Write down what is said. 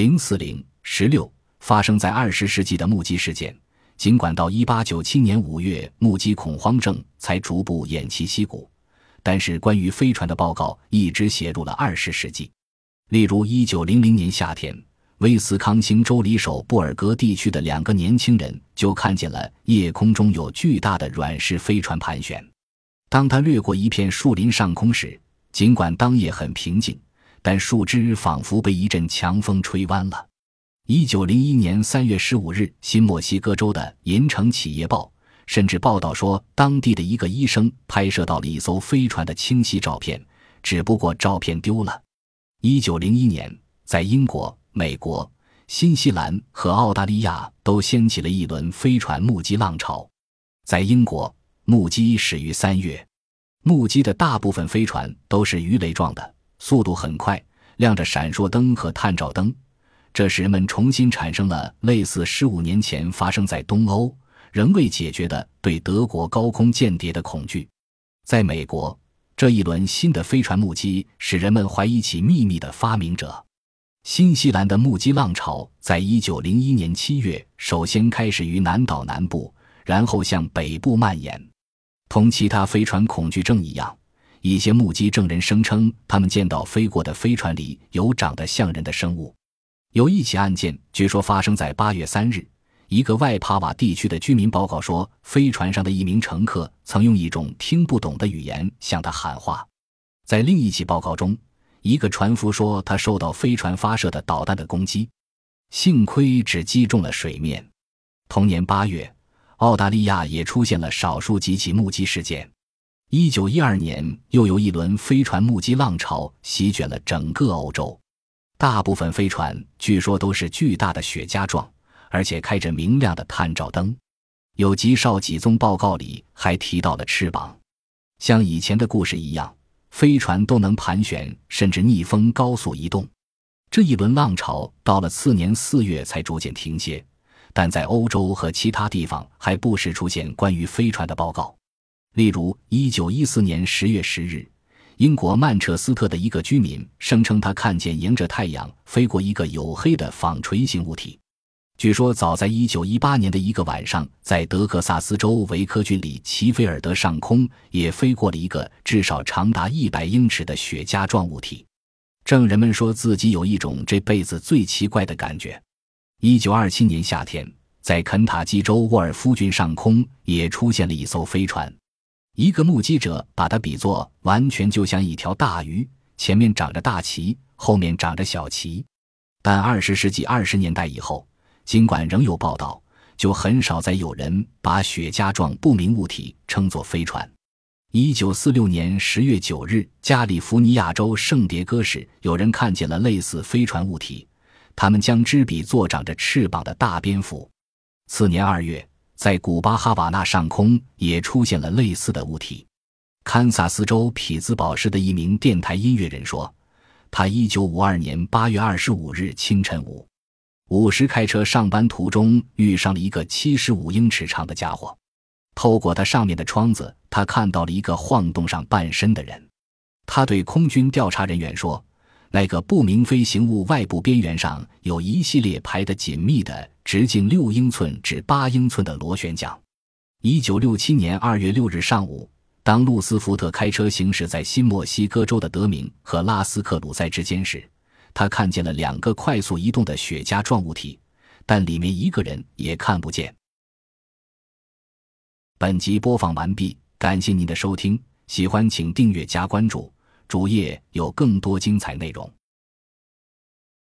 零四零十六发生在二十世纪的目击事件，尽管到一八九七年五月目击恐慌症才逐步偃旗息鼓，但是关于飞船的报告一直写入了二十世纪。例如，一九零零年夏天，威斯康星州里首布尔格地区的两个年轻人就看见了夜空中有巨大的软式飞船盘旋。当他掠过一片树林上空时，尽管当夜很平静，但树枝仿佛被一阵强风吹弯了。一九零一年三月十五日，新墨西哥州的《银城企业报》甚至报道说，当地的一个医生拍摄到了一艘飞船的清晰照片，只不过照片丢了。一九零一年，在英国、美国、新西兰和澳大利亚都掀起了一轮飞船目击浪潮。在英国，目击始于三月，目击的大部分飞船都是鱼雷状的，速度很快，亮着闪烁灯和探照灯，这使人们重新产生了类似十五年前发生在东欧仍未解决的对德国高空间谍的恐惧。在美国。这一轮新的飞船目击使人们怀疑起秘密的发明者。新西兰的目击浪潮在一九零一年七月首先开始于南岛南部，然后向北部蔓延。同其他飞船恐惧症一样，一些目击证人声称他们见到飞过的飞船里有长得像人的生物。有一起案件据说发生在八月三日。一个外帕瓦地区的居民报告说，飞船上的一名乘客曾用一种听不懂的语言向他喊话。在另一起报告中，一个船夫说他受到飞船发射的导弹的攻击，幸亏只击中了水面。同年八月，澳大利亚也出现了少数几起目击事件。一九一二年，又有一轮飞船目击浪潮席卷了整个欧洲，大部分飞船据说都是巨大的雪茄状。而且开着明亮的探照灯，有极少几宗报告里还提到了翅膀，像以前的故事一样，飞船都能盘旋，甚至逆风高速移动。这一轮浪潮到了次年四月才逐渐停歇，但在欧洲和其他地方还不时出现关于飞船的报告。例如，一九一四年十月十日，英国曼彻斯特的一个居民声称他看见迎着太阳飞过一个黝黑的纺锤形物体。据说，早在1918年的一个晚上，在德克萨斯州维科郡里奇菲尔德上空也飞过了一个至少长达一百英尺的雪茄状物体。证人们说自己有一种这辈子最奇怪的感觉。1927年夏天，在肯塔基州沃尔夫郡上空也出现了一艘飞船，一个目击者把它比作完全就像一条大鱼，前面长着大鳍，后面长着小鳍。但20世纪20年代以后，尽管仍有报道，就很少再有人把雪茄状不明物体称作飞船。一九四六年十月九日，加利福尼亚州圣迭戈市有人看见了类似飞船物体，他们将之比作长着翅膀的大蝙蝠。次年二月，在古巴哈瓦那上空也出现了类似的物体。堪萨斯州匹兹堡市的一名电台音乐人说，他一九五二年八月二十五日清晨五。五时开车上班途中遇上了一个七十五英尺长的家伙，透过他上面的窗子，他看到了一个晃动上半身的人。他对空军调查人员说：“那个不明飞行物外部边缘上有一系列排得紧密的、直径六英寸至八英寸的螺旋桨。”一九六七年二月六日上午，当路斯福特开车行驶在新墨西哥州的德明和拉斯克鲁塞之间时。他看见了两个快速移动的雪茄状物体，但里面一个人也看不见。本集播放完毕，感谢您的收听，喜欢请订阅加关注，主页有更多精彩内容。